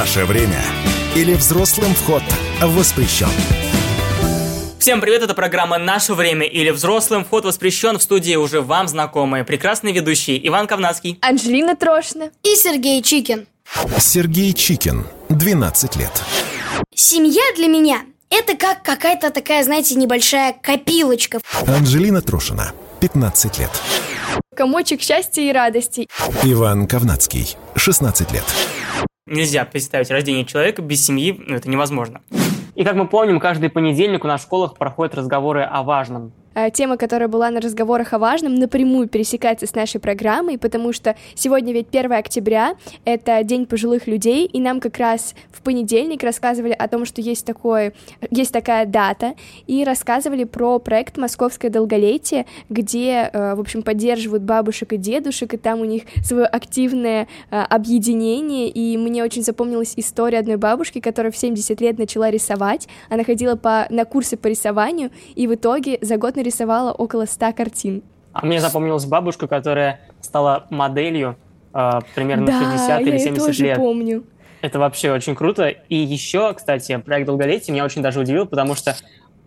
Наше время или взрослым вход воспрещен. Всем привет, это программа «Наше время» или «Взрослым». Вход воспрещен в студии уже вам знакомые. Прекрасные ведущие Иван Ковнацкий, Анжелина Трошина и Сергей Чикин. Сергей Чикин, 12 лет. Семья для меня – это как какая-то такая, знаете, небольшая копилочка. Анжелина Трошина, 15 лет. Комочек счастья и радости. Иван Ковнацкий, 16 лет. Нельзя представить рождение человека без семьи, ну, это невозможно. И как мы помним, каждый понедельник у нас в школах проходят разговоры о важном. Э, тема, которая была на разговорах о важном, напрямую пересекается с нашей программой, потому что сегодня ведь 1 октября, это День пожилых людей, и нам как раз в понедельник рассказывали о том, что есть, такое, есть такая дата, и рассказывали про проект «Московское долголетие», где, э, в общем, поддерживают бабушек и дедушек, и там у них свое активное э, объединение, и мне очень запомнилась история одной бабушки, которая в 70 лет начала рисовать, она ходила по, на курсы по рисованию, и в итоге за год нарисовала около 100 картин. А мне запомнилась бабушка, которая стала моделью э, примерно да, 60 или 70 тоже лет. помню. Это вообще очень круто. И еще, кстати, проект долголетия меня очень даже удивил, потому что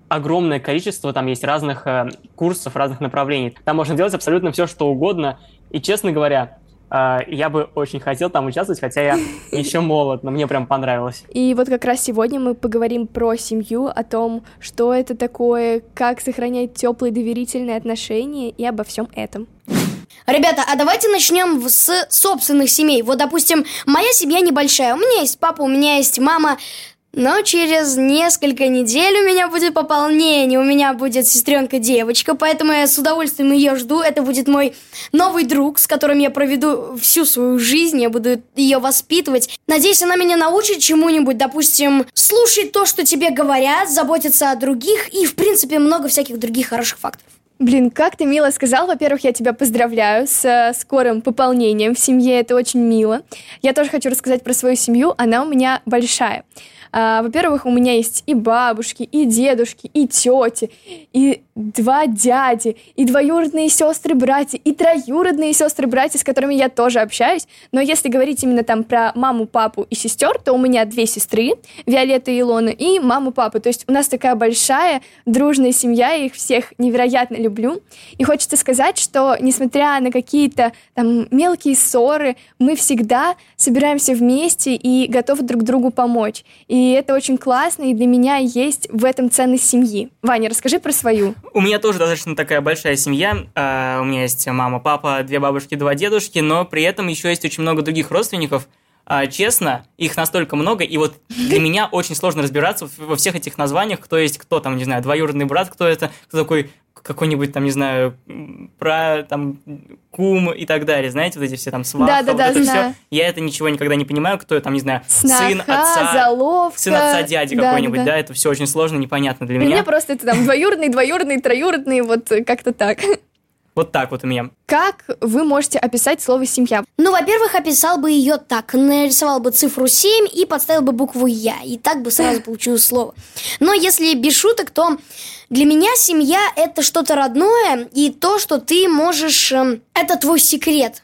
огромное количество там есть разных э, курсов, разных направлений. Там можно делать абсолютно все, что угодно. И, честно говоря, я бы очень хотел там участвовать, хотя я еще молод, но мне прям понравилось. И вот как раз сегодня мы поговорим про семью, о том, что это такое, как сохранять теплые доверительные отношения и обо всем этом. Ребята, а давайте начнем с собственных семей. Вот, допустим, моя семья небольшая. У меня есть папа, у меня есть мама. Но через несколько недель у меня будет пополнение, у меня будет сестренка-девочка, поэтому я с удовольствием ее жду. Это будет мой новый друг, с которым я проведу всю свою жизнь, я буду ее воспитывать. Надеюсь, она меня научит чему-нибудь, допустим, слушать то, что тебе говорят, заботиться о других и, в принципе, много всяких других хороших фактов. Блин, как ты мило сказал. Во-первых, я тебя поздравляю с э, скорым пополнением в семье. Это очень мило. Я тоже хочу рассказать про свою семью. Она у меня большая. А, во-первых, у меня есть и бабушки, и дедушки, и тети, и два дяди, и двоюродные сестры, братья, и троюродные сестры, братья, с которыми я тоже общаюсь. Но если говорить именно там про маму, папу и сестер, то у меня две сестры, Виолетта и Илона, и маму, папу. То есть у нас такая большая, дружная семья, я их всех невероятно люблю. И хочется сказать, что несмотря на какие-то там мелкие ссоры, мы всегда собираемся вместе и готовы друг другу помочь. И и это очень классно, и для меня есть в этом ценность семьи. Ваня, расскажи про свою. У меня тоже достаточно такая большая семья. Uh, у меня есть мама, папа, две бабушки, два дедушки, но при этом еще есть очень много других родственников. Uh, честно, их настолько много, и вот для меня очень сложно разбираться во всех этих названиях, кто есть кто там, не знаю, двоюродный брат, кто это, кто такой какой-нибудь там, не знаю, про там кум и так далее, знаете, вот эти все там сваха, да, да, вот да, это знаю. все. Я это ничего никогда не понимаю, кто там, не знаю, Сноха, сын отца, заловка. сын отца дяди да, какой-нибудь, да. да, это все очень сложно, непонятно для Для меня. меня просто это там двоюродный, двоюродный, троюродный, вот как-то так. Вот так вот у меня. Как вы можете описать слово «семья»? Ну, во-первых, описал бы ее так. Нарисовал бы цифру 7 и подставил бы букву «Я». И так бы сразу получилось слово. Но если без шуток, то для меня семья – это что-то родное и то, что ты можешь… эм, Это твой секрет.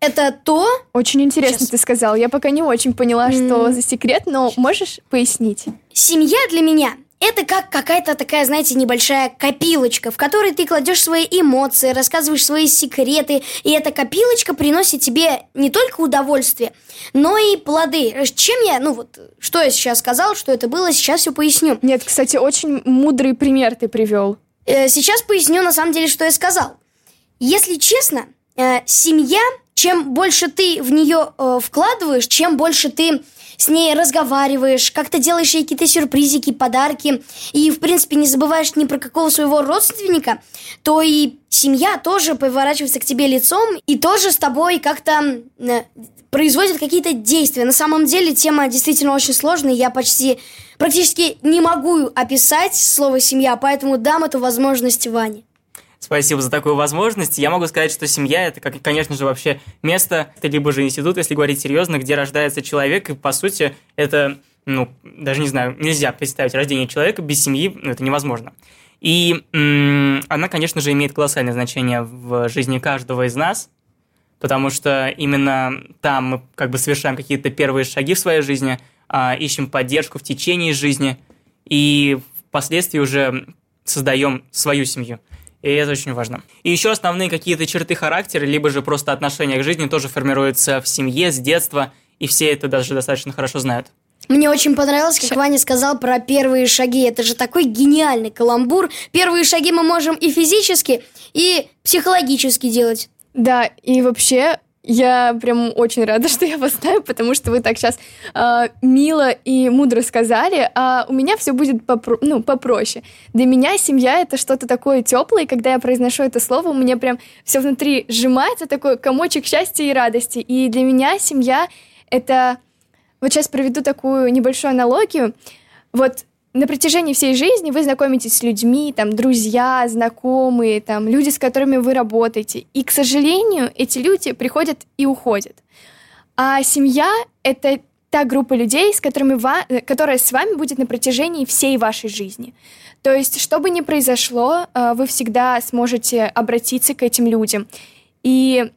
Это то… Очень интересно Сейчас. ты сказал. Я пока не очень поняла, что за секрет, но можешь пояснить? Семья для меня это как какая-то такая, знаете, небольшая копилочка, в которой ты кладешь свои эмоции, рассказываешь свои секреты, и эта копилочка приносит тебе не только удовольствие, но и плоды. Чем я, ну вот, что я сейчас сказал, что это было, сейчас все поясню. Нет, кстати, очень мудрый пример ты привел. Э, Сейчас поясню на самом деле, что я сказал. Если честно, э, семья, чем больше ты в нее э, вкладываешь, чем больше ты с ней разговариваешь, как-то делаешь ей какие-то сюрпризики, подарки, и, в принципе, не забываешь ни про какого своего родственника, то и семья тоже поворачивается к тебе лицом и тоже с тобой как-то э, производит какие-то действия. На самом деле тема действительно очень сложная, я почти практически не могу описать слово «семья», поэтому дам эту возможность Ване. Спасибо за такую возможность. Я могу сказать, что семья это, как, конечно же, вообще место, либо же институт, если говорить серьезно, где рождается человек, и по сути это, ну, даже не знаю, нельзя представить рождение человека без семьи, ну, это невозможно. И м- она, конечно же, имеет колоссальное значение в жизни каждого из нас. потому что именно там мы как бы совершаем какие-то первые шаги в своей жизни, а, ищем поддержку в течение жизни и впоследствии уже создаем свою семью. И это очень важно. И еще основные какие-то черты характера, либо же просто отношения к жизни тоже формируются в семье с детства, и все это даже достаточно хорошо знают. Мне очень понравилось, как Ваня сказал про первые шаги. Это же такой гениальный каламбур. Первые шаги мы можем и физически, и психологически делать. Да, и вообще я прям очень рада, что я вас знаю, потому что вы так сейчас э, мило и мудро сказали, а у меня все будет попро- ну, попроще. Для меня семья это что-то такое теплое, и когда я произношу это слово, у меня прям все внутри сжимается, такой комочек счастья и радости. И для меня семья это... Вот сейчас проведу такую небольшую аналогию. Вот на протяжении всей жизни вы знакомитесь с людьми, там, друзья, знакомые, там, люди, с которыми вы работаете. И, к сожалению, эти люди приходят и уходят. А семья — это та группа людей, с которыми ва- э, которая с вами будет на протяжении всей вашей жизни. То есть, что бы ни произошло, э, вы всегда сможете обратиться к этим людям. И,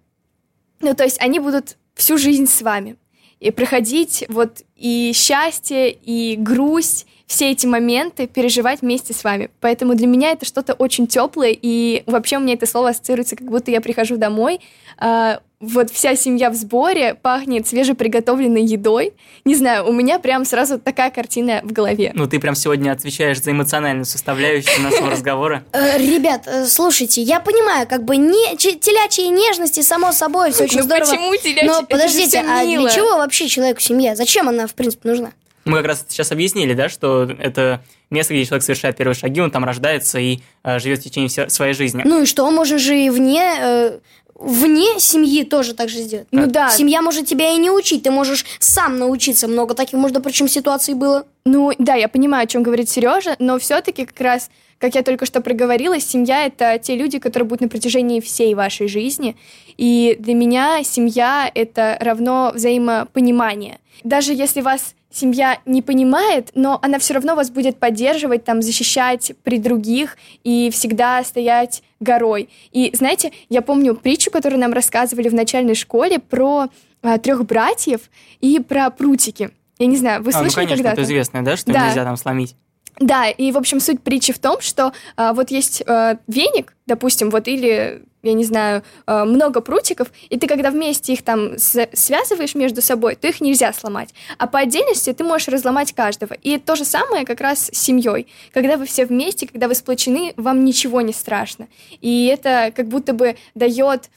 ну, то есть, они будут всю жизнь с вами. И проходить вот и счастье, и грусть, все эти моменты переживать вместе с вами. Поэтому для меня это что-то очень теплое, и вообще у меня это слово ассоциируется, как будто я прихожу домой, э, вот вся семья в сборе, пахнет свежеприготовленной едой. Не знаю, у меня прям сразу такая картина в голове. Ну, ты прям сегодня отвечаешь за эмоциональную составляющую нашего разговора. Э, ребят, э, слушайте, я понимаю, как бы не, телячьи нежности, само собой, все очень ну здорово. почему телячьи? Но подождите, а для чего вообще человеку семья? Зачем она, в принципе, нужна? Мы как раз сейчас объяснили, да, что это место, где человек совершает первые шаги, он там рождается и э, живет в течение всей своей жизни. Ну и что, можно же и вне, э, вне семьи тоже так же сделать. Ну да. Семья может тебя и не учить, ты можешь сам научиться. Много таких, можно, причем ситуаций было. Ну да, я понимаю, о чем говорит Сережа, но все-таки как раз, как я только что проговорила, семья это те люди, которые будут на протяжении всей вашей жизни. И для меня семья это равно взаимопонимание. Даже если вас семья не понимает, но она все равно вас будет поддерживать, там, защищать при других и всегда стоять горой. И знаете, я помню притчу, которую нам рассказывали в начальной школе про а, трех братьев и про прутики. Я не знаю, вы а, ну, слышали конечно, когда-то? это известно, да, что Да. нельзя там сломить. Да, и, в общем, суть притчи в том, что а, вот есть а, веник, допустим, вот или, я не знаю, а, много прутиков, и ты когда вместе их там связываешь между собой, то их нельзя сломать. А по отдельности ты можешь разломать каждого. И то же самое как раз с семьей. Когда вы все вместе, когда вы сплочены, вам ничего не страшно. И это как будто бы дает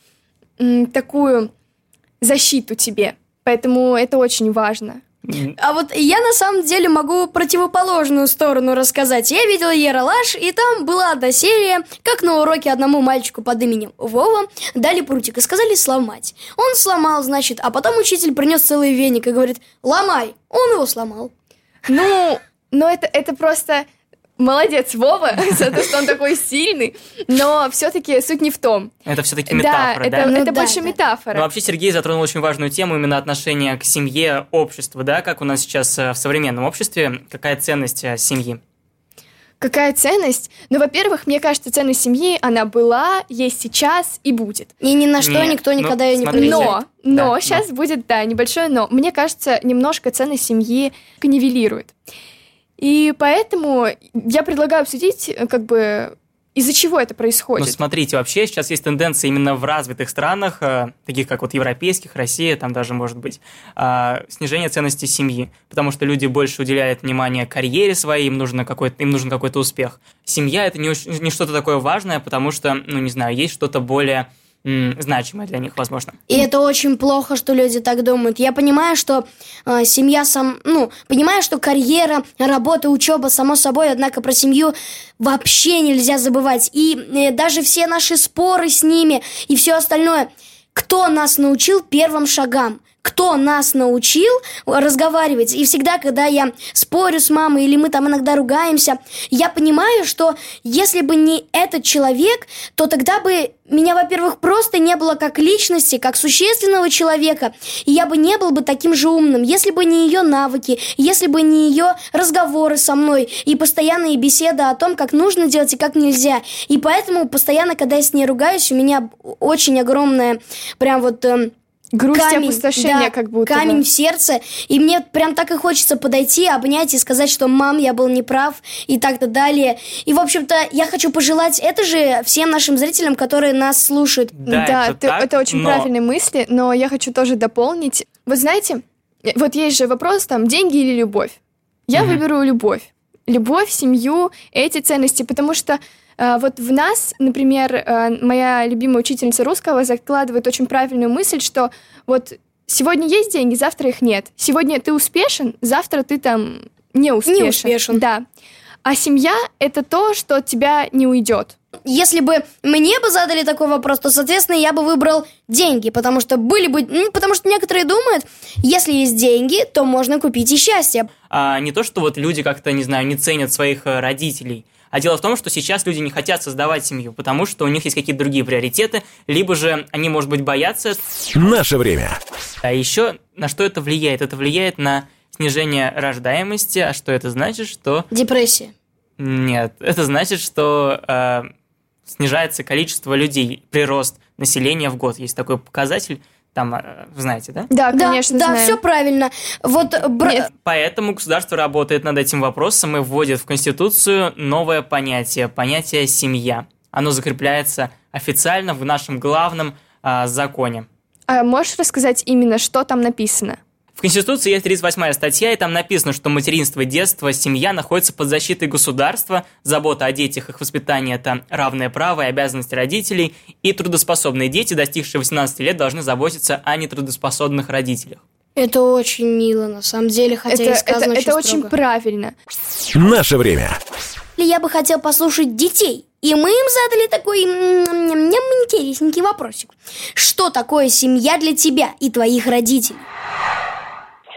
такую защиту тебе. Поэтому это очень важно. А вот я на самом деле могу противоположную сторону рассказать. Я видела Ералаш, и там была одна серия, как на уроке одному мальчику под именем Вова дали прутик и сказали сломать. Он сломал, значит, а потом учитель принес целый веник и говорит, ломай. Он его сломал. Ну, но это, это просто молодец Вова за то, что он такой сильный, но все-таки суть не в том. Это все-таки метафора, да, да? это, Ну это да, больше да. метафора. Но вообще Сергей затронул очень важную тему, именно отношение к семье, обществу, да, как у нас сейчас э, в современном обществе, какая ценность э, семьи. Какая ценность? Ну, во-первых, мне кажется, ценность семьи, она была, есть сейчас и будет. И ни на что Нет, никто ну, никогда ее не смотрите. поменяет. Но, но, Да, сейчас будет, да, небольшое но. Мне кажется, немножко ценность семьи нивелирует. И поэтому я предлагаю обсудить, э, как бы, из-за чего это Ну, происходит. смотрите, вообще сейчас есть тенденция именно в развитых странах, э, таких как вот европейских, Россия, там даже может быть, э, снижение ценности семьи, потому что люди больше уделяют внимание карьере своей, им, нужно какой-то, им нужен какой-то успех. Семья – это не, не что-то такое важное, потому что, ну, не знаю, есть что-то более значимое для них, возможно. И это очень плохо, что люди так думают. Я понимаю, что э, семья сам, ну, понимаю, что карьера, работа, учеба, само собой, однако про семью вообще нельзя забывать. И э, даже все наши споры с ними и все остальное. Кто нас научил первым шагам? Кто нас научил разговаривать. И всегда, когда я спорю с мамой или мы там иногда ругаемся, я понимаю, что если бы не этот человек, то тогда бы меня, во-первых, просто не было как личности, как существенного человека, и я бы не был бы таким же умным, если бы не ее навыки, если бы не ее разговоры со мной и постоянные беседы о том, как нужно делать и как нельзя. И поэтому постоянно, когда я с ней ругаюсь, у меня очень огромная прям вот... Э, Грусть камень, и опустошение да, как будто камень бы. в сердце. И мне прям так и хочется подойти, обнять и сказать, что мам, я был неправ и так-то далее. И, в общем-то, я хочу пожелать это же всем нашим зрителям, которые нас слушают. Да, да это, ты, так, это очень но... правильные мысли, но я хочу тоже дополнить. Вы знаете, вот есть же вопрос там, деньги или любовь. Я угу. выберу любовь. Любовь, семью, эти ценности, потому что вот в нас, например, а, моя любимая учительница русского закладывает очень правильную мысль, что вот сегодня есть деньги, завтра их нет. Сегодня ты успешен, завтра ты там не успешен. Не успешен. Да. А семья — это то, что от тебя не уйдет. Если бы мне бы задали такой вопрос, то, соответственно, я бы выбрал деньги, потому что были бы... Ну, потому что некоторые думают, если есть деньги, то можно купить и счастье. А, не то, что вот люди как-то, не знаю, не ценят своих э, родителей, а дело в том, что сейчас люди не хотят создавать семью, потому что у них есть какие-то другие приоритеты, либо же они, может быть, боятся. Наше время. А еще на что это влияет? Это влияет на снижение рождаемости. А что это значит? Что... Депрессия. Нет, это значит, что э, снижается количество людей, прирост населения в год. Есть такой показатель там, э, знаете, да? Да, конечно, Да, знаем. да, все правильно. Вот, бра... Нет, поэтому государство работает над этим вопросом и вводит в Конституцию новое понятие, понятие «семья». Оно закрепляется официально в нашем главном а, законе. А можешь рассказать именно, что там написано? В Конституции есть 38 статья, и там написано, что материнство, детство, семья находятся под защитой государства, забота о детях, их воспитание – это равное право и обязанности родителей, и трудоспособные дети, достигшие 18 лет, должны заботиться о нетрудоспособных родителях. Это очень мило, на самом деле, хотя это, и сказано это, это очень, очень правильно. Наше время. Я бы хотел послушать детей. И мы им задали такой интересненький вопросик. Что такое семья для тебя и твоих родителей?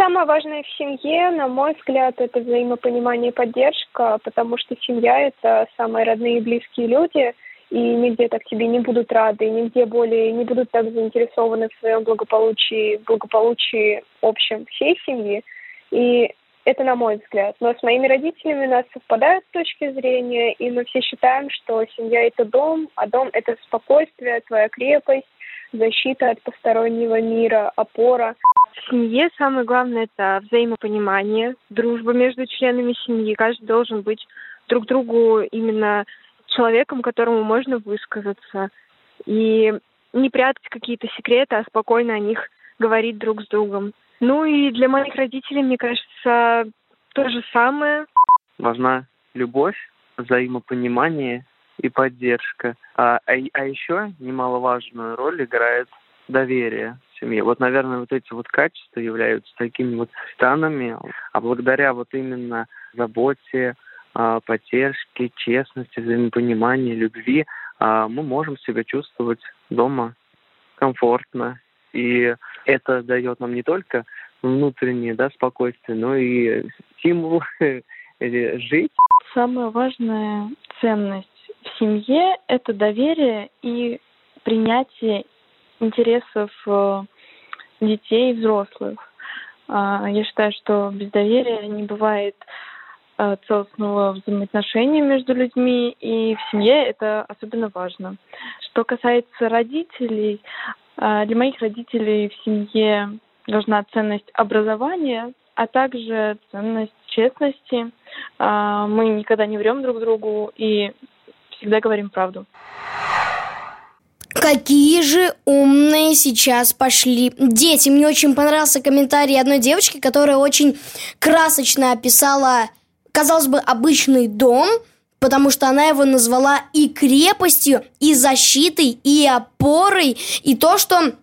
Самое важное в семье, на мой взгляд, это взаимопонимание и поддержка, потому что семья – это самые родные и близкие люди, и нигде так тебе не будут рады, и нигде более не будут так заинтересованы в своем благополучии, благополучии общем всей семьи. И это на мой взгляд. Но с моими родителями у нас совпадают точки зрения, и мы все считаем, что семья – это дом, а дом – это спокойствие, твоя крепость, защита от постороннего мира, опора. В семье самое главное – это взаимопонимание, дружба между членами семьи. Каждый должен быть друг другу именно человеком, которому можно высказаться. И не прятать какие-то секреты, а спокойно о них говорить друг с другом. Ну и для моих родителей, мне кажется, то же самое. Важна любовь, взаимопонимание и поддержка. А, а, а еще немаловажную роль играет доверие в семье. Вот, наверное, вот эти вот качества являются такими вот станами, а благодаря вот именно заботе, а, поддержке, честности, взаимопониманию, любви а, мы можем себя чувствовать дома комфортно. И это дает нам не только внутреннее да, спокойствие, но и стимул жить. Самая важная ценность в семье – это доверие и принятие интересов э, детей и взрослых. А, я считаю, что без доверия не бывает э, целостного взаимоотношения между людьми, и в семье это особенно важно. Что касается родителей, э, для моих родителей в семье важна ценность образования, а также ценность честности. Мы никогда не врем друг другу и всегда говорим правду. Какие же умные сейчас пошли дети. Мне очень понравился комментарий одной девочки, которая очень красочно описала, казалось бы, обычный дом, потому что она его назвала и крепостью, и защитой, и опорой, и то, что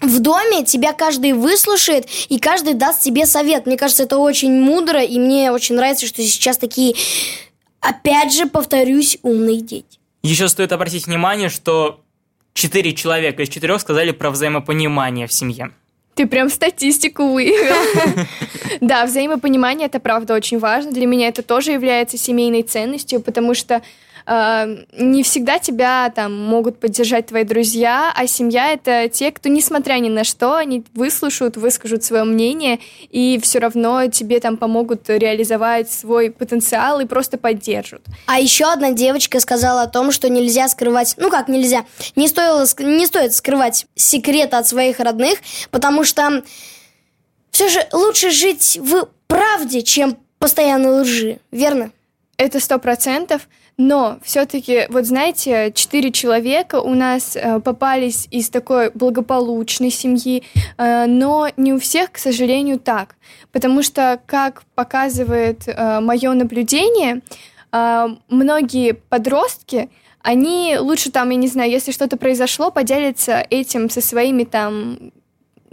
в доме тебя каждый выслушает, и каждый даст тебе совет. Мне кажется, это очень мудро, и мне очень нравится, что сейчас такие, опять же, повторюсь, умные дети. Еще стоит обратить внимание, что четыре человека из четырех сказали про взаимопонимание в семье. Ты прям статистику вывел. Да, взаимопонимание это правда очень важно. Для меня это тоже является семейной ценностью, потому что э, не всегда тебя там могут поддержать твои друзья, а семья это те, кто, несмотря ни на что, они выслушают, выскажут свое мнение и все равно тебе там помогут реализовать свой потенциал и просто поддержат. А еще одна девочка сказала о том, что нельзя скрывать, ну как нельзя, не, стоило, не стоит скрывать секреты от своих родных, потому что все же лучше жить в правде, чем постоянно лжи, верно? Это сто процентов. Но все-таки, вот знаете, четыре человека у нас э, попались из такой благополучной семьи, э, но не у всех, к сожалению, так. Потому что, как показывает э, мое наблюдение, э, многие подростки, они лучше там, я не знаю, если что-то произошло, поделятся этим со своими там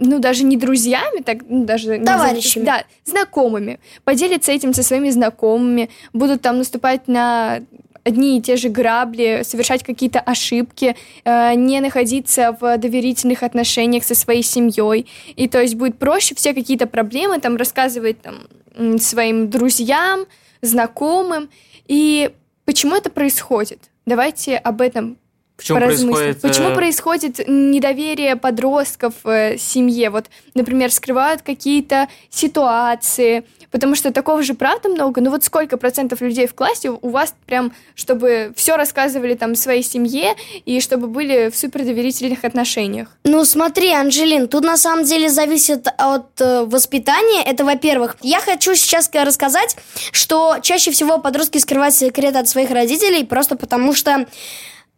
ну, даже не друзьями, так, ну, даже... Товарищами. Да, знакомыми. Поделятся этим со своими знакомыми, будут там наступать на одни и те же грабли, совершать какие-то ошибки, э, не находиться в доверительных отношениях со своей семьей. И то есть будет проще все какие-то проблемы там рассказывать там, своим друзьям, знакомым. И почему это происходит? Давайте об этом Почему происходит... Почему э, происходит недоверие подростков э, семье? Вот, например, скрывают какие-то ситуации, потому что такого же правда много. Ну вот сколько процентов людей в классе у вас прям, чтобы все рассказывали там своей семье и чтобы были в супердоверительных отношениях? Ну смотри, Анжелин, тут на самом деле зависит от э, воспитания. Это во-первых. Я хочу сейчас рассказать, что чаще всего подростки скрывают секреты от своих родителей просто потому что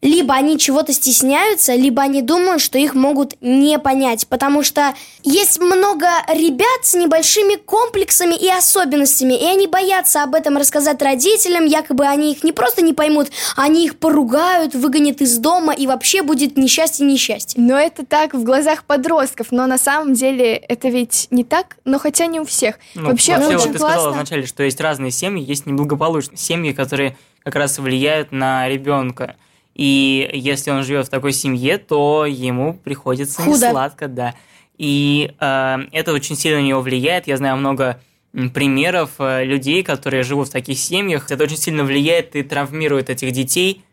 либо они чего-то стесняются, либо они думают, что их могут не понять, потому что есть много ребят с небольшими комплексами и особенностями, и они боятся об этом рассказать родителям, якобы они их не просто не поймут, они их поругают, выгонят из дома, и вообще будет несчастье-несчастье. Но это так в глазах подростков, но на самом деле это ведь не так, но хотя не у всех. Ну, вообще, вообще вот ты классно. сказала вначале, что есть разные семьи, есть неблагополучные семьи, которые как раз влияют на ребенка. И если он живет в такой семье, то ему приходится Худо. сладко, да. И э, это очень сильно на него влияет. Я знаю много примеров э, людей, которые живут в таких семьях. Это очень сильно влияет и травмирует этих детей.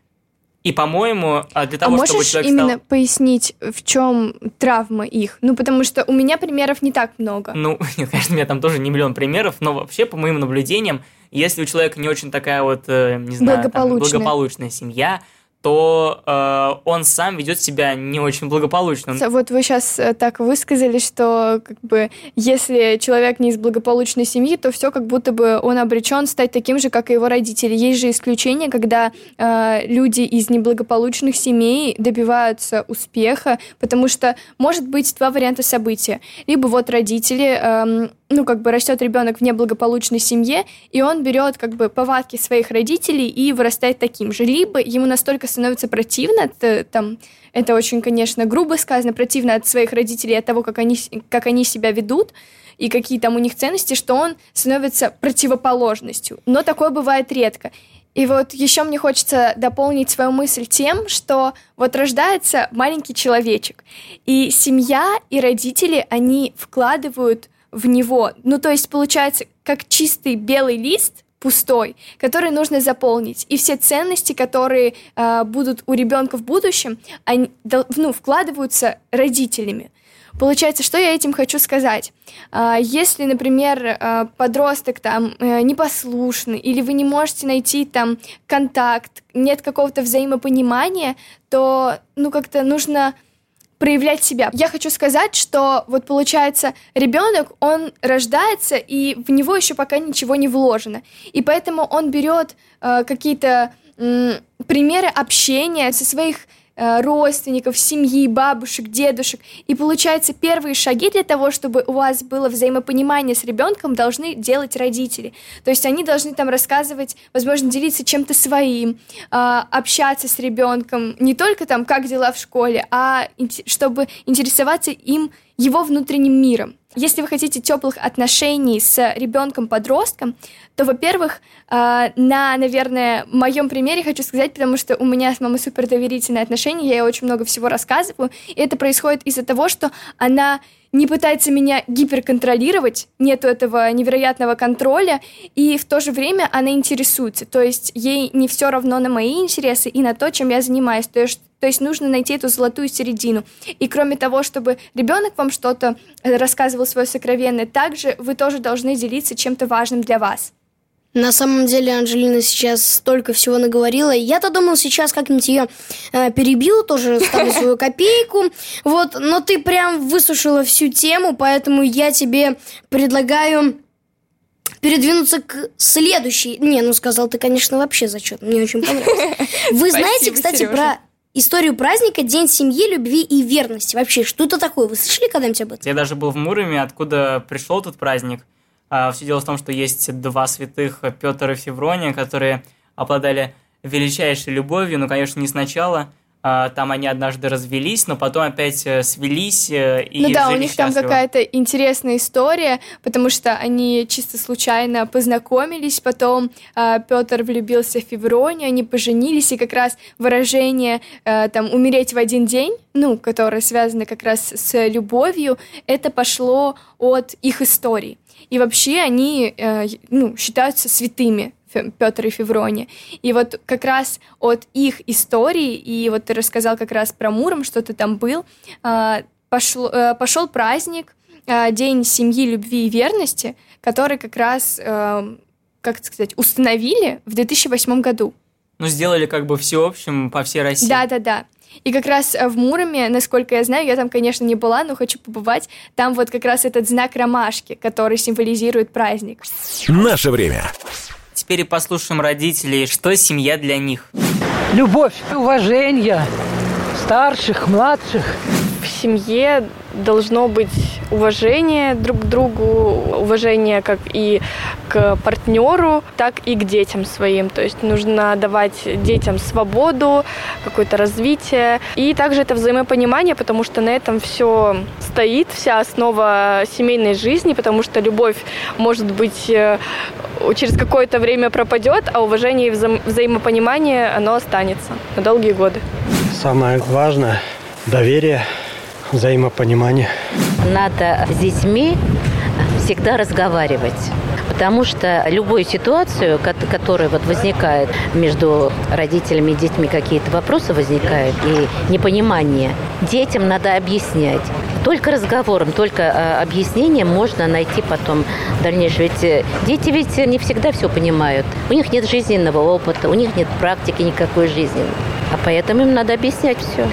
И, по-моему, а для того, а чтобы можешь человек именно стал... пояснить, в чем травма их? Ну, потому что у меня примеров не так много. Ну, нет, конечно, у меня там тоже не миллион примеров, но вообще, по моим наблюдениям, если у человека не очень такая вот, э, не знаю, благополучная, там, благополучная семья, то э, он сам ведет себя не очень благополучно. Вот вы сейчас э, так высказали, что как бы если человек не из благополучной семьи, то все как будто бы он обречен стать таким же, как и его родители. Есть же исключения, когда э, люди из неблагополучных семей добиваются успеха, потому что может быть два варианта события. Либо вот родители э, ну, как бы растет ребенок в неблагополучной семье, и он берет как бы повадки своих родителей и вырастает таким же. Либо ему настолько становится противно, это, там, это очень, конечно, грубо сказано, противно от своих родителей, от того, как они, как они себя ведут, и какие там у них ценности, что он становится противоположностью. Но такое бывает редко. И вот еще мне хочется дополнить свою мысль тем, что вот рождается маленький человечек, и семья и родители, они вкладывают в него. Ну, то есть получается как чистый белый лист, пустой, который нужно заполнить. И все ценности, которые э, будут у ребенка в будущем, они ну, вкладываются родителями. Получается, что я этим хочу сказать? А, если, например, а, подросток там э, непослушный, или вы не можете найти там контакт, нет какого-то взаимопонимания, то, ну, как-то нужно проявлять себя. Я хочу сказать, что вот получается, ребенок, он рождается, и в него еще пока ничего не вложено. И поэтому он берет э, какие-то э, примеры общения со своих родственников, семьи, бабушек, дедушек. И получается, первые шаги для того, чтобы у вас было взаимопонимание с ребенком, должны делать родители. То есть они должны там рассказывать, возможно, делиться чем-то своим, а, общаться с ребенком, не только там, как дела в школе, а чтобы интересоваться им его внутренним миром. Если вы хотите теплых отношений с ребенком-подростком, то, во-первых, э, на, наверное, моем примере хочу сказать, потому что у меня с мамой супер доверительные отношения, я ей очень много всего рассказываю, и это происходит из-за того, что она не пытается меня гиперконтролировать, нету этого невероятного контроля, и в то же время она интересуется. То есть ей не все равно на мои интересы и на то, чем я занимаюсь. То есть, то есть нужно найти эту золотую середину. И кроме того, чтобы ребенок вам что-то рассказывал свое сокровенное, также вы тоже должны делиться чем-то важным для вас. На самом деле Анжелина сейчас столько всего наговорила. Я-то думал сейчас как-нибудь ее э, перебью, тоже ставлю свою копейку. Вот, но ты прям высушила всю тему, поэтому я тебе предлагаю передвинуться к следующей. Не, ну сказал ты, конечно, вообще зачет. Мне очень понравилось. Вы знаете, кстати, про историю праздника День семьи, любви и верности. Вообще, что это такое? Вы слышали когда-нибудь об этом? Я даже был в Муроме, откуда пришел этот праздник. А, Все дело в том, что есть два святых, Петр и Феврония, которые обладали величайшей любовью, но, конечно, не сначала. А, Там они однажды развелись, но потом опять э, свелись э, и Ну да, у них там счастливо. какая-то интересная история, потому что они чисто случайно познакомились, потом Петр влюбился в Февронию, они поженились, и как раз выражение э, там умереть в один день, ну, которое связано как раз с любовью, это пошло от их историй. И вообще они э, ну, считаются святыми, Петр и Феврония. И вот как раз от их истории, и вот ты рассказал как раз про Муром, что ты там был, а, пошло, э, пошел праздник, а, День семьи, любви и верности, который как раз, э, как сказать, установили в 2008 году. Ну, сделали как бы всеобщим по всей России. Да-да-да. И как раз э, в Муроме, насколько я знаю, я там, конечно, не была, но хочу побывать, там вот как раз этот знак ромашки, который символизирует праздник. Наше время. Теперь послушаем родителей, что семья для них. Любовь, уважение старших, младших. В семье должно быть уважение друг к другу, уважение как и к партнеру, так и к детям своим. То есть нужно давать детям свободу, какое-то развитие. И также это взаимопонимание, потому что на этом все стоит, вся основа семейной жизни, потому что любовь, может быть, э, через какое-то время пропадет, а уважение и вза- взаимопонимание, оно останется на долгие годы. Самое важное – доверие, взаимопонимание. Надо с детьми всегда разговаривать. Потому что любую ситуацию, ко- которая вот возникает между родителями и детьми, какие-то вопросы возникают и непонимание, детям надо объяснять. Только разговором, только э, объяснением можно найти потом дальнейшее. Ведь э, дети ведь не всегда все понимают. У них нет жизненного опыта, у них нет практики никакой жизненной. А поэтому им надо объяснять все.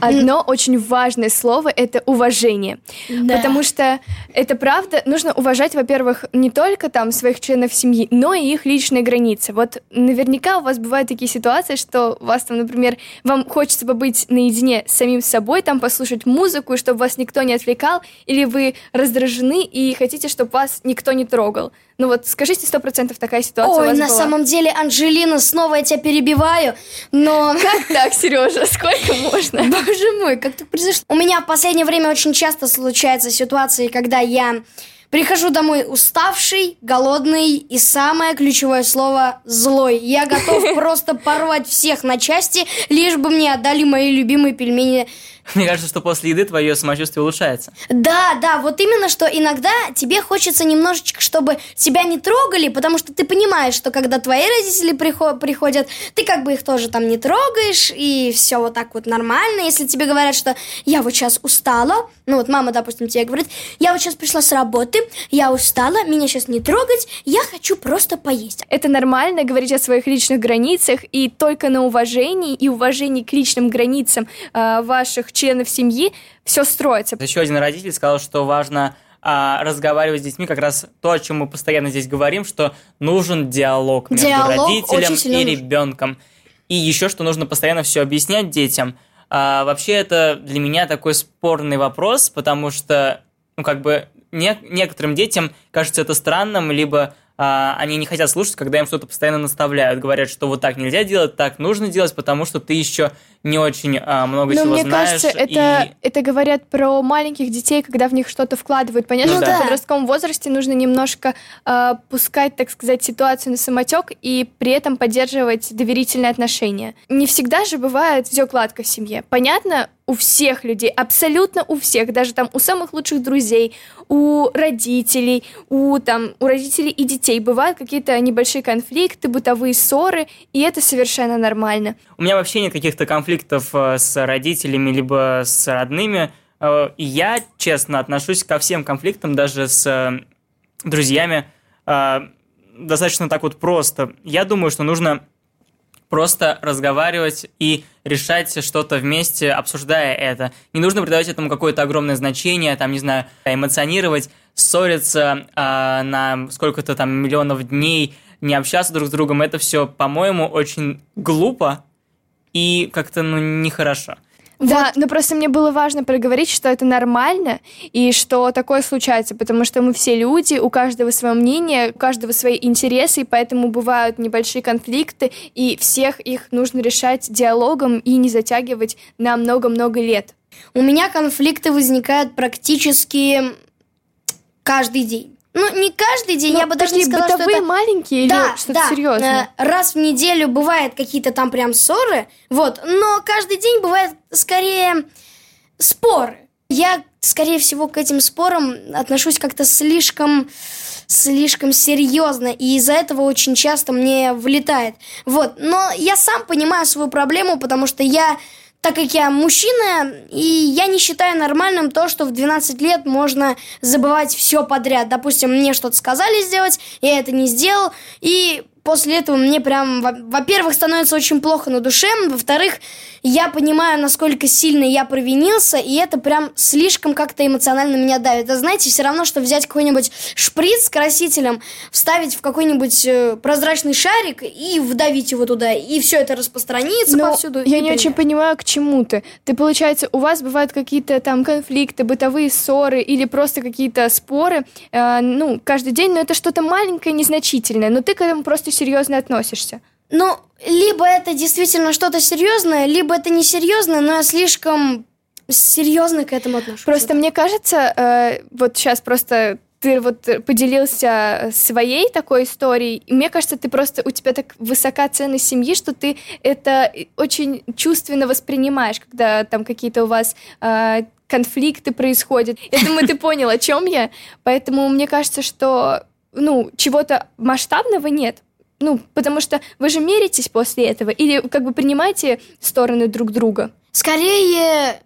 Одно очень важное слово — это уважение. Да. Потому что это правда, нужно уважать, во-первых, не только там своих членов семьи, но и их личные границы. Вот наверняка у вас бывают такие ситуации, что у вас там, например, вам хочется побыть наедине с самим собой, там послушать музыку, чтобы вас никто не отвлекал, или вы раздражены и хотите, чтобы вас никто не трогал. Ну вот скажите, сто процентов такая ситуация у Ой, на была. самом деле, Анжелина, снова я тебя перебиваю, но... Как так, Сережа? Сколько можно? Боже мой, как так произошло? У меня в последнее время очень часто случаются ситуации, когда я прихожу домой уставший, голодный и самое ключевое слово злой. Я готов просто порвать всех на части, лишь бы мне отдали мои любимые пельмени. Мне кажется, что после еды твое самочувствие улучшается. Да, да, вот именно, что иногда тебе хочется немножечко, чтобы тебя не трогали, потому что ты понимаешь, что когда твои родители прихо- приходят, ты как бы их тоже там не трогаешь, и все вот так вот нормально. Если тебе говорят, что я вот сейчас устала, ну вот мама, допустим, тебе говорит, я вот сейчас пришла с работы, я устала, меня сейчас не трогать, я хочу просто поесть. Это нормально говорить о своих личных границах, и только на уважении и уважении к личным границам э, ваших членов семьи все строится. Еще один родитель сказал, что важно а, разговаривать с детьми, как раз то, о чем мы постоянно здесь говорим, что нужен диалог между Диалог родителем и нужен. ребенком. И еще, что нужно постоянно все объяснять детям. А, вообще, это для меня такой спорный вопрос, потому что, ну, как бы, не- некоторым детям кажется это странным, либо они не хотят слушать, когда им что-то постоянно наставляют, говорят, что вот так нельзя делать, так нужно делать, потому что ты еще не очень а, много Но чего мне знаешь. кажется, это, и- это говорят про маленьких детей, когда в них что-то вкладывают. Понятно, Ну что да. в подростковом возрасте нужно немножко э, пускать, так сказать, ситуацию на самотек и при этом поддерживать доверительные отношения. Не всегда же бывает все гладко в семье. Понятно, у всех людей, абсолютно у всех, даже там у самых лучших друзей, у родителей, у там у родителей и детей бывают какие-то небольшие конфликты, бытовые ссоры, и это совершенно нормально. У меня вообще нет каких-то конфликтов э, с родителями либо с родными. Э, я, честно, отношусь ко всем конфликтам, даже с э, друзьями, достаточно так вот просто. Я думаю, что нужно просто разговаривать и решать что-то вместе, обсуждая это. Не нужно придавать этому какое-то огромное значение, там, не знаю, эмоционировать, ссориться э, на сколько-то там миллионов дней, не общаться друг с другом. Это все, по-моему, очень глупо и как-то, ну, нехорошо. Да, вот. но просто мне было важно проговорить, что это нормально и что такое случается, потому что мы все люди, у каждого свое мнение, у каждого свои интересы, и поэтому бывают небольшие конфликты, и всех их нужно решать диалогом и не затягивать на много-много лет. У меня конфликты возникают практически каждый день. Ну, не каждый день, Но я бы даже не сказала, что это... маленькие да, или что-то да. серьезное? Э, раз в неделю бывают какие-то там прям ссоры, вот, но каждый день бывает скорее споры. Я, скорее всего, к этим спорам отношусь как-то слишком слишком серьезно, и из-за этого очень часто мне влетает. Вот, но я сам понимаю свою проблему, потому что я так как я мужчина, и я не считаю нормальным то, что в 12 лет можно забывать все подряд. Допустим, мне что-то сказали сделать, я это не сделал, и после этого мне прям, во-первых, становится очень плохо на душе, во-вторых, я понимаю, насколько сильно я провинился, и это прям слишком как-то эмоционально меня давит. Это, знаете, все равно, что взять какой-нибудь шприц с красителем, вставить в какой-нибудь э, прозрачный шарик и вдавить его туда, и все это распространится Но повсюду. Я не очень понимаю, к чему ты. Ты, получается, у вас бывают какие-то там конфликты, бытовые ссоры или просто какие-то споры, э, ну, каждый день, но это что-то маленькое, незначительное, но ты к этому просто серьезно относишься. Ну, либо это действительно что-то серьезное, либо это не серьезное, но я слишком серьезно к этому отношусь. Просто мне кажется, э, вот сейчас просто ты вот поделился своей такой историей, и мне кажется, ты просто, у тебя так высока ценность семьи, что ты это очень чувственно воспринимаешь, когда там какие-то у вас э, конфликты происходят. Я думаю, ты понял, о чем я. Поэтому мне кажется, что ну, чего-то масштабного нет. Ну, потому что вы же меритесь после этого или как бы принимаете стороны друг друга? Скорее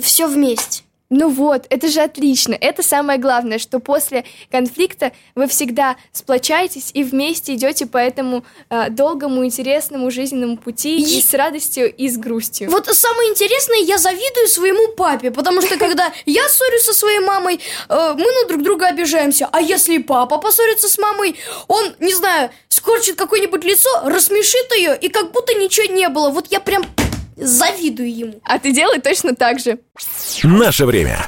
все вместе. Ну вот, это же отлично. Это самое главное, что после конфликта вы всегда сплочаетесь и вместе идете по этому э, долгому, интересному жизненному пути и... и с радостью, и с грустью. Вот самое интересное, я завидую своему папе, потому что когда я ссорюсь со своей мамой, э, мы на друг друга обижаемся. А если папа поссорится с мамой, он, не знаю, скорчит какое-нибудь лицо, рассмешит ее, и как будто ничего не было. Вот я прям завидую ему. А ты делай точно так же. Наше время.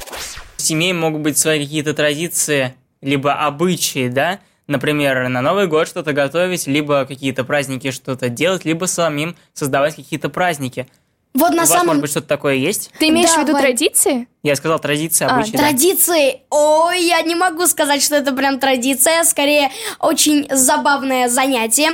В семье могут быть свои какие-то традиции, либо обычаи, да? Например, на Новый год что-то готовить, либо какие-то праздники что-то делать, либо самим создавать какие-то праздники. Вот на У самом... вас, может быть, что-то такое есть? Ты имеешь Да, в виду Вань. традиции? Я сказал традиции, А, обычаи. да. Традиции. Ой, я не могу сказать, что это прям традиция, скорее очень забавное занятие.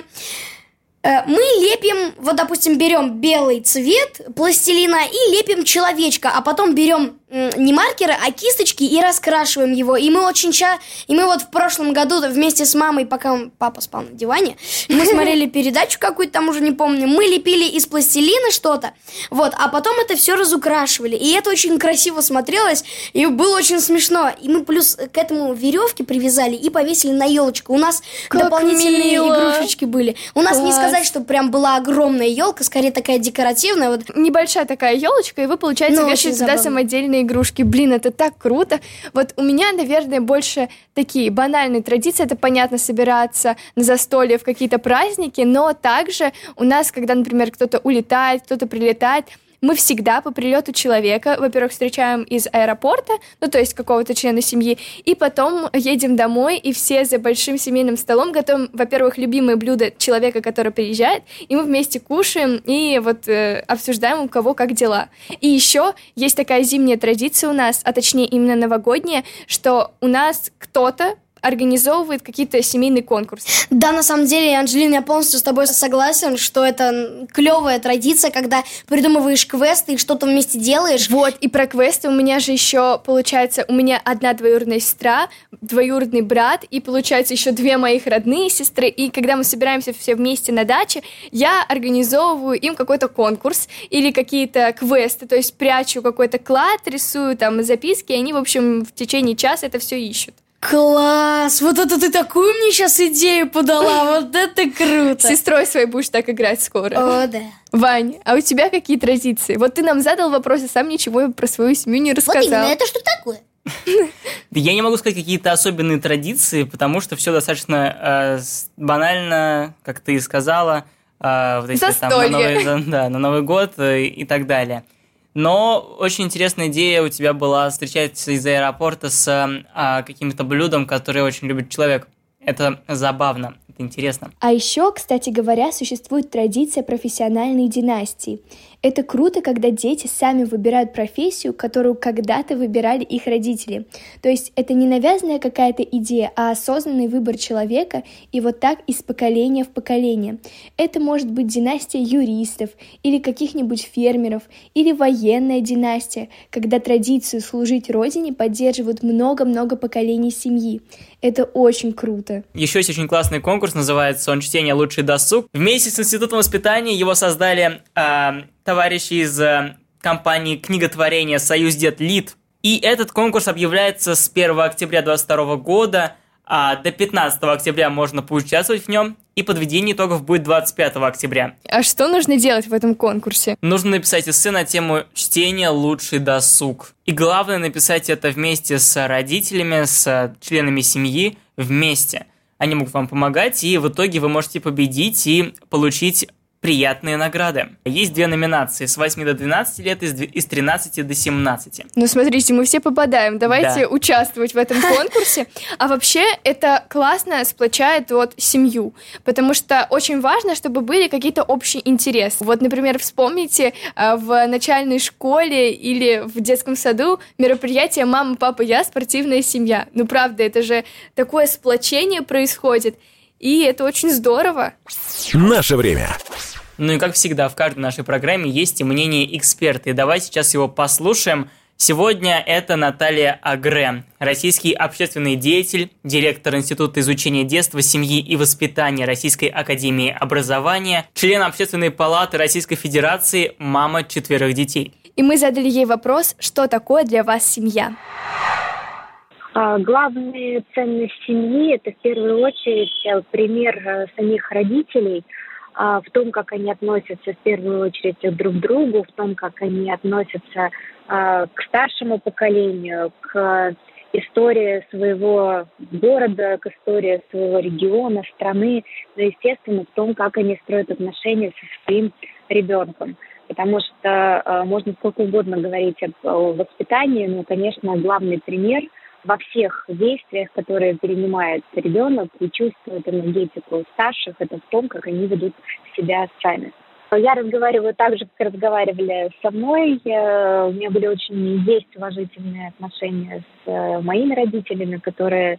Э, Мы лепим, вот, допустим, берем белый цвет пластилина и лепим человечка, а потом берем не маркеры, а кисточки и раскрашиваем его. И мы очень ча... И мы вот в прошлом году вместе с мамой, пока папа спал на диване, мы смотрели передачу какую-то там уже не помню, мы лепили из пластилина что-то, вот, а потом это все разукрашивали. И это очень красиво смотрелось, и было очень смешно. И мы плюс к этому веревки привязали и повесили на елочку. У нас Как дополнительные мило. игрушечки были. У нас не Класс. сказать, что прям была огромная елка, скорее такая декоративная. Вот Небольшая такая елочка, и вы, получается, Ну, вешаете туда забавно. Игрушки. Блин, это так круто. Вот у меня, наверное, больше такие банальные традиции. Это, понятно, собираться на застолье в какие-то праздники, но также у нас, когда, например, кто-то улетает, кто-то прилетает, мы всегда по прилету человека, во-первых, встречаем из аэропорта, ну, то есть какого-то члена семьи, и потом едем домой, и все за большим семейным столом готовим, во-первых, любимые блюда человека, который приезжает, и мы вместе кушаем и вот э, обсуждаем, у кого как дела. И еще есть такая зимняя традиция у нас, а точнее именно новогодняя, что у нас кто-то организовывает какие-то семейные конкурсы. Да, на самом деле, Анжелина, я полностью с тобой согласен, что это клевая традиция, когда придумываешь квесты и что-то вместе делаешь. Вот, и про квесты у меня же еще, получается, у меня одна двоюродная сестра, двоюродный брат, и, получается, еще две моих родные сестры, и когда мы собираемся все вместе на даче, я организовываю им какой-то конкурс или какие-то квесты, то есть прячу какой-то клад, рисую там записки, и они, в общем, в течение часа это все ищут. Класс! Вот это ты такую мне сейчас идею подала, вот это круто! С сестрой своей будешь так играть скоро. О, да. Вань, а у тебя какие традиции? Вот ты нам задал вопрос, а сам ничего про свою семью не рассказал. Вот именно, это что такое? Я не могу сказать какие-то особенные традиции, потому что все достаточно э, банально, как ты и сказала. Э, вот эти, там, на, Новый, да, на Новый год э, и так далее. Но очень интересная идея у тебя была встречаться из аэропорта с а, каким-то блюдом, которое очень любит человек. Это забавно, это интересно. А еще, кстати говоря, существует традиция профессиональной династии. Это круто, когда дети сами выбирают профессию, которую когда-то выбирали их родители. То есть это не навязанная какая-то идея, а осознанный выбор человека, и вот так из поколения в поколение. Это может быть династия юристов, или каких-нибудь фермеров, или военная династия, когда традицию служить родине поддерживают много-много поколений семьи. Это очень круто. Еще есть очень классный конкурс, называется он «Чтение лучший досуг». Вместе с Институтом воспитания его создали э, товарищи из э, компании книготворения «Союз Дед Лид». И этот конкурс объявляется с 1 октября 2022 года, а до 15 октября можно поучаствовать в нем, и подведение итогов будет 25 октября. А что нужно делать в этом конкурсе? Нужно написать эссе на тему «Чтение – лучший досуг». И главное написать это вместе с родителями, с членами семьи, вместе. Они могут вам помогать, и в итоге вы можете победить и получить приятные награды. Есть две номинации с 8 до 12 лет и с 13 до 17. Ну, смотрите, мы все попадаем. Давайте да. участвовать в этом конкурсе. А вообще, это классно сплочает вот семью, потому что очень важно, чтобы были какие-то общие интересы. Вот, например, вспомните а, в начальной школе или в детском саду мероприятие «Мама, папа, я, спортивная семья». Ну, правда, это же такое сплочение происходит. И это очень здорово. Наше время. Ну и как всегда, в каждой нашей программе есть и мнение эксперта. И давайте сейчас его послушаем. Сегодня это Наталья Агре, российский общественный деятель, директор Института изучения детства, семьи и воспитания Российской Академии Образования, член Общественной палаты Российской Федерации, мама четверых детей. И мы задали ей вопрос, что такое для вас семья? А, главная ценность семьи – это в первую очередь э, пример э, самих родителей в том, как они относятся в первую очередь друг к другу, в том, как они относятся а, к старшему поколению, к истории своего города, к истории своего региона, страны, но, естественно, в том, как они строят отношения со своим ребенком. Потому что можно сколько угодно говорить о воспитании, но, конечно, главный пример – во всех действиях, которые перенимает ребенок и чувствует энергетику старших, это в том, как они ведут себя сами. Я разговариваю так же, как разговаривали со мной. У меня были очень есть уважительные отношения с э, моими родителями, которые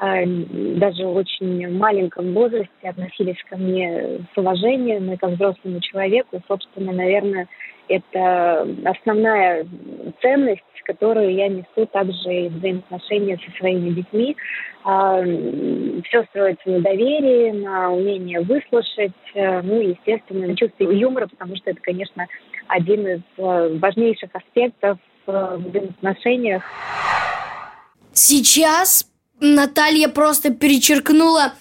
э, даже в очень маленьком возрасте относились ко мне с уважением и как взрослому человеку. Собственно, наверное, это основная ценность, которую я несу также и взаимоотношения со своими детьми. А, Все строится на доверии, на умении выслушать, э, ну и, естественно, на чувстве юмора, потому что это, конечно, один из э, важнейших аспектов э, в взаимоотношениях. Сейчас Наталья просто перечеркнула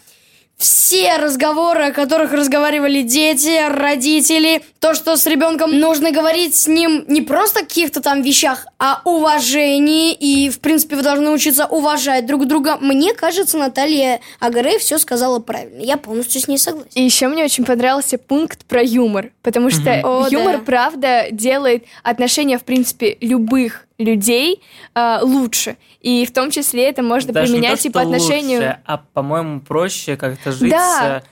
все разговоры, о которых разговаривали дети, родители, то, что с ребенком нужно говорить с ним не просто о каких-то там вещах, а уважении, и, в принципе, вы должны учиться уважать друг друга. Мне кажется, Наталья Агаре все сказала правильно. Я полностью с ней согласен. И еще мне очень понравился пункт про юмор, потому что mm-hmm. юмор, О, да. правда, делает отношения, в принципе, любых людей э, лучше. И в том числе это можно Даже применять не то, и по отношению... Лучше, а, по-моему, проще как-то жить да. с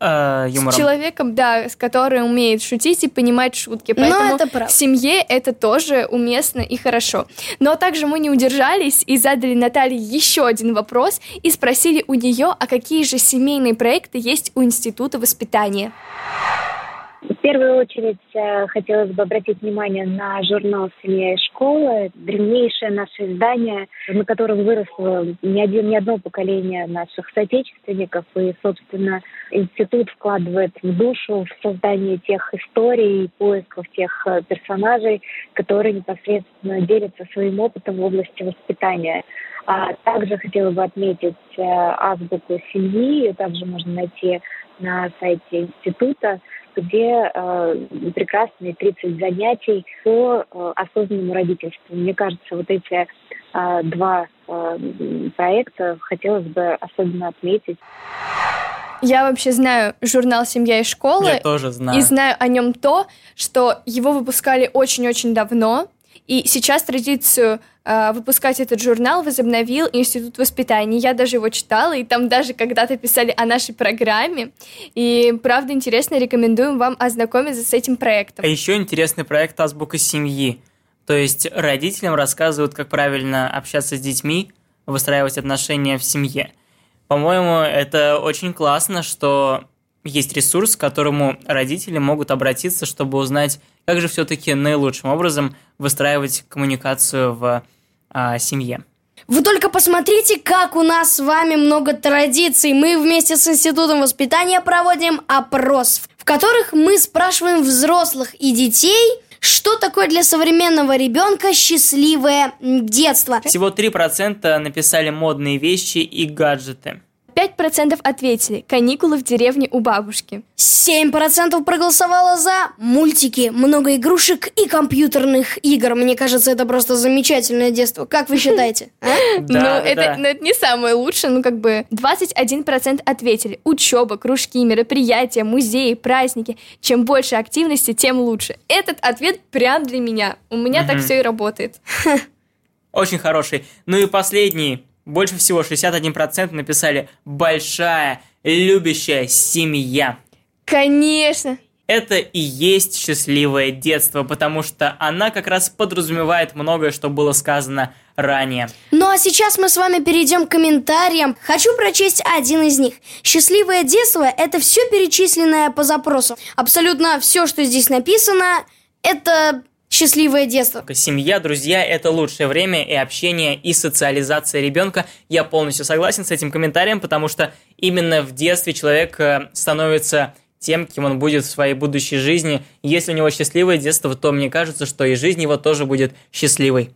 э, юмором. С человеком, да, с которым умеет шутить и понимать шутки. Поэтому это правда. в семье это тоже уместно и хорошо. Но также мы не удержались и задали Наталье еще один вопрос и спросили у нее, а какие же семейные проекты есть у Института воспитания. В первую очередь э, хотелось бы обратить внимание на журнал «Семья и школа», древнейшее наше издание, на котором выросло не, один, не одно поколение наших соотечественников, и, собственно, институт вкладывает в душу в создание тех историй и поисков тех э, персонажей, которые непосредственно делятся своим опытом в области воспитания. А также хотела бы отметить э, азбуку семьи, ее также можно найти на сайте института где э, прекрасные 30 занятий по э, осознанному родительству. Мне кажется, вот эти э, два э, проекта хотелось бы особенно отметить. Я вообще знаю журнал «Семья и школа». Я тоже знаю. И знаю о нем то, что его выпускали очень-очень давно, и сейчас традицию э, выпускать этот журнал возобновил Институт воспитания. Я даже его читала, и там даже когда-то писали о нашей программе. И правда интересно, рекомендуем вам ознакомиться с этим проектом. А еще интересный проект «Азбука семьи». То есть родителям рассказывают, как правильно общаться с детьми, выстраивать отношения в семье. По-моему, это очень классно, что есть ресурс, к которому родители могут обратиться, чтобы узнать, как же все-таки наилучшим образом выстраивать коммуникацию в а, семье. Вы только посмотрите, как у нас с вами много традиций. Мы вместе с Институтом воспитания проводим опрос, в которых мы спрашиваем взрослых и детей, что такое для современного ребенка счастливое детство. Всего 3% написали модные вещи и гаджеты. 5% ответили «каникулы в деревне у бабушки». 7% проголосовало за мультики, много игрушек и компьютерных игр. Мне кажется, это просто замечательное детство. Как вы считаете? а? Ну, это, ну, это не самое лучшее, ну, как бы 21% ответили учеба, кружки, мероприятия, музеи, праздники. Чем больше активности, тем лучше. Этот ответ прям для меня. У меня так все и работает. Очень хороший. Ну и последний. Больше всего 61% написали «большая, любящая семья». Конечно. Это и есть счастливое детство, потому что она как раз подразумевает многое, что было сказано ранее. Ну а сейчас мы с вами перейдем к комментариям. Хочу прочесть один из них. Счастливое детство – это все перечисленное по запросу. Абсолютно все, что здесь написано, это счастливое детство. Семья, друзья – это лучшее время и общение, и социализация ребенка. Я полностью согласен с этим комментарием, потому что именно в детстве человек э, становится тем, кем он будет в своей будущей жизни. Если у него счастливое детство, то мне кажется, что и жизнь его тоже будет счастливой.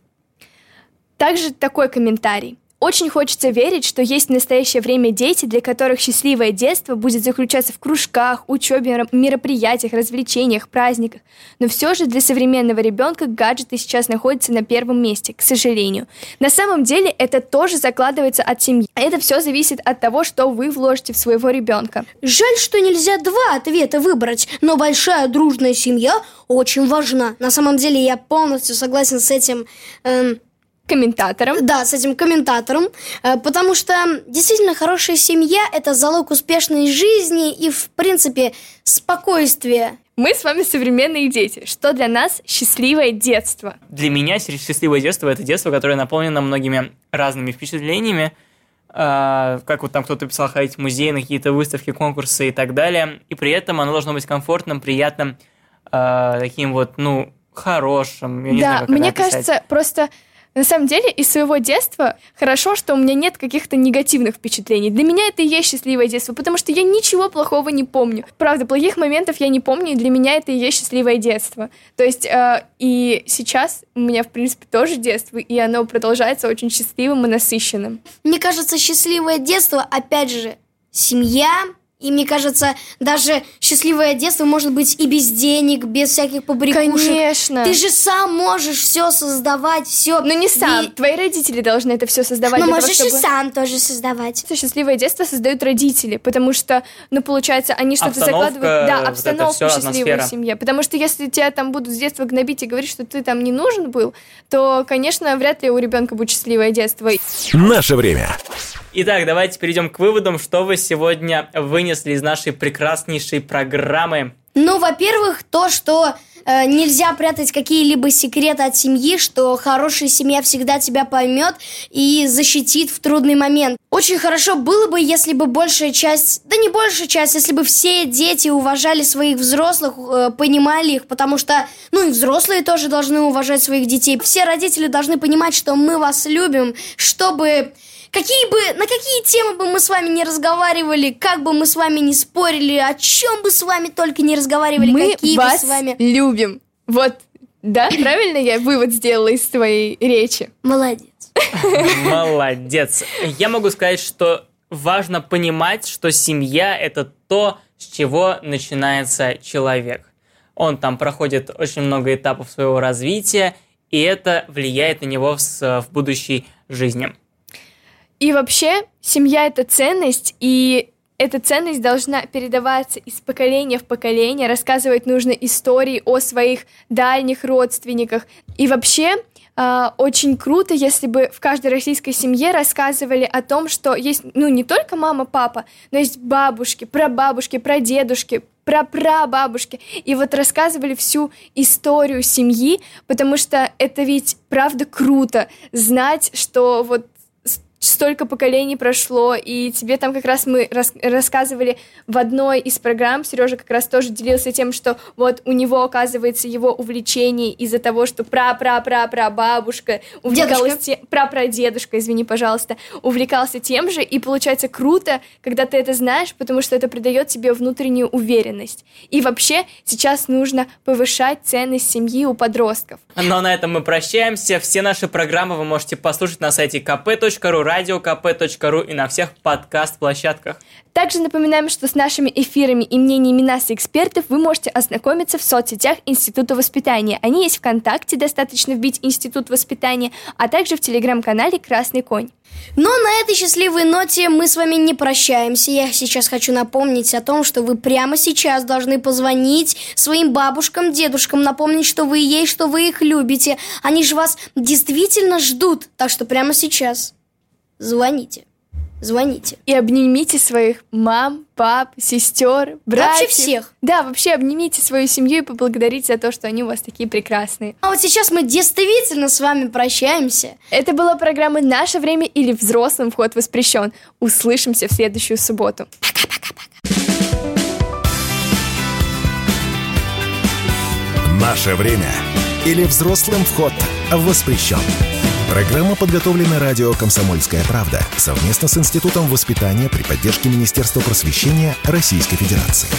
Также такой комментарий. Очень хочется верить, что есть в настоящее время дети, для которых счастливое детство будет заключаться в кружках, учебе, мероприятиях, развлечениях, праздниках. Но все же для современного ребенка гаджеты сейчас находятся на первом месте, к сожалению. На самом деле это тоже закладывается от семьи. Это все зависит от того, что вы вложите в своего ребенка. Жаль, что нельзя два ответа выбрать, но большая дружная семья очень важна. На самом деле я полностью согласен с этим... эм, Комментатором. Да, с этим комментатором, э, потому что действительно хорошая семья – это залог успешной жизни и, в принципе, спокойствия. Мы с вами современные дети. Что для нас счастливое детство? Для меня счастливое детство – это детство, которое наполнено многими разными впечатлениями, а, как вот там кто-то писал, ходить в музей, на какие-то выставки, конкурсы и так далее. И при этом оно должно быть комфортным, приятным, а, таким вот, ну, хорошим. Я не да, знаю, как мне кажется, просто на самом деле из своего детства хорошо, что у меня нет каких-то негативных впечатлений. Для меня это и есть счастливое детство, потому что я ничего плохого не помню. Правда, плохих моментов я не помню, и для меня это и есть счастливое детство. То есть э, и сейчас у меня, в принципе, тоже детство, и оно продолжается очень счастливым и насыщенным. Мне кажется, счастливое детство, опять же, семья. И мне кажется, даже счастливое детство может быть и без денег, без всяких побрякушек. Конечно. Ты же сам можешь все создавать, все. Но не сам. Твои родители должны это все создавать. Но того, можешь и чтобы- сам тоже создавать. Счастливое детство создают родители, потому что, ну, получается, они что-то Обстановка, закладывают. Да, вот обстановку всё, счастливой семье. Потому что если тебя там будут с детства гнобить и говорить, что ты там не нужен был, то, конечно, вряд ли у ребенка будет счастливое детство. Наше время. Итак, давайте перейдем к выводам, что вы сегодня вынесли из нашей прекраснейшей программы. Ну, во-первых, то, что э, нельзя прятать какие-либо секреты от семьи, что хорошая семья всегда тебя поймет и защитит в трудный момент. Очень хорошо было бы, если бы большая часть, да не большая часть, если бы все дети уважали своих взрослых, э, понимали их, потому что, ну и взрослые тоже должны уважать своих детей. Все родители должны понимать, что мы вас любим, чтобы Какие бы, на какие темы бы мы с вами не разговаривали, как бы мы с вами не спорили, о чем бы с вами только не разговаривали, Мы какие вас бы с вами... любим. Вот, да, правильно я вывод сделала из твоей речи? Молодец. Молодец. Я могу сказать, что важно понимать, что семья – это то, с чего начинается человек. Он там проходит очень много этапов своего развития, и это влияет на него в, в будущей жизни. И вообще, семья — это ценность, и эта ценность должна передаваться из поколения в поколение, рассказывать нужно истории о своих дальних родственниках. И вообще, Uh, очень круто, если бы в каждой российской семье рассказывали о том, что есть, ну, не только мама, папа, но есть бабушки, прабабушки, прадедушки, прапрабабушки. И вот рассказывали всю историю семьи, потому что это ведь правда круто знать, что вот столько поколений прошло, и тебе там как раз мы рас рассказывали в одной из программ, Сережа как раз тоже делился тем, что вот у него, оказывается, его увлечение из-за того, что пра-пра-пра-пра бабушка увлекалась тем, пра-пра-дедушка, извини, пожалуйста, увлекался тем же, и получается круто, когда ты это знаешь, потому что это придает тебе внутреннюю уверенность. И вообще сейчас нужно повышать ценность семьи у подростков. Но на этом мы прощаемся. Все наши программы вы можете послушать на сайте kp.ru, radiokp.ru и на всех подкаст-площадках. Также напоминаем, что с нашими эфирами и мнениями нас и экспертов вы можете ознакомиться в соцсетях Института воспитания. Они есть ВКонтакте, достаточно вбить Институт воспитания, а также в телеграм-канале «Красный конь». Но на этой счастливой ноте мы с вами не прощаемся. Я сейчас хочу напомнить о том, что вы прямо сейчас должны позвонить своим бабушкам, дедушкам, напомнить, что вы есть, что вы их любите. Они же вас действительно ждут. Так что прямо сейчас звоните. Звоните. И обнимите своих мам, пап, сестер, братьев. Вообще всех. Да, вообще обнимите свою семью и поблагодарите за то, что они у вас такие прекрасные. А вот сейчас мы действительно с вами прощаемся. Это была программа «Наше время» или «Взрослым вход воспрещен». Услышимся в следующую субботу. Пока-пока-пока. «Наше время» или «Взрослым вход воспрещен». Программа подготовлена радио «Комсомольская правда» совместно с Институтом воспитания при поддержке Министерства просвещения Российской Федерации.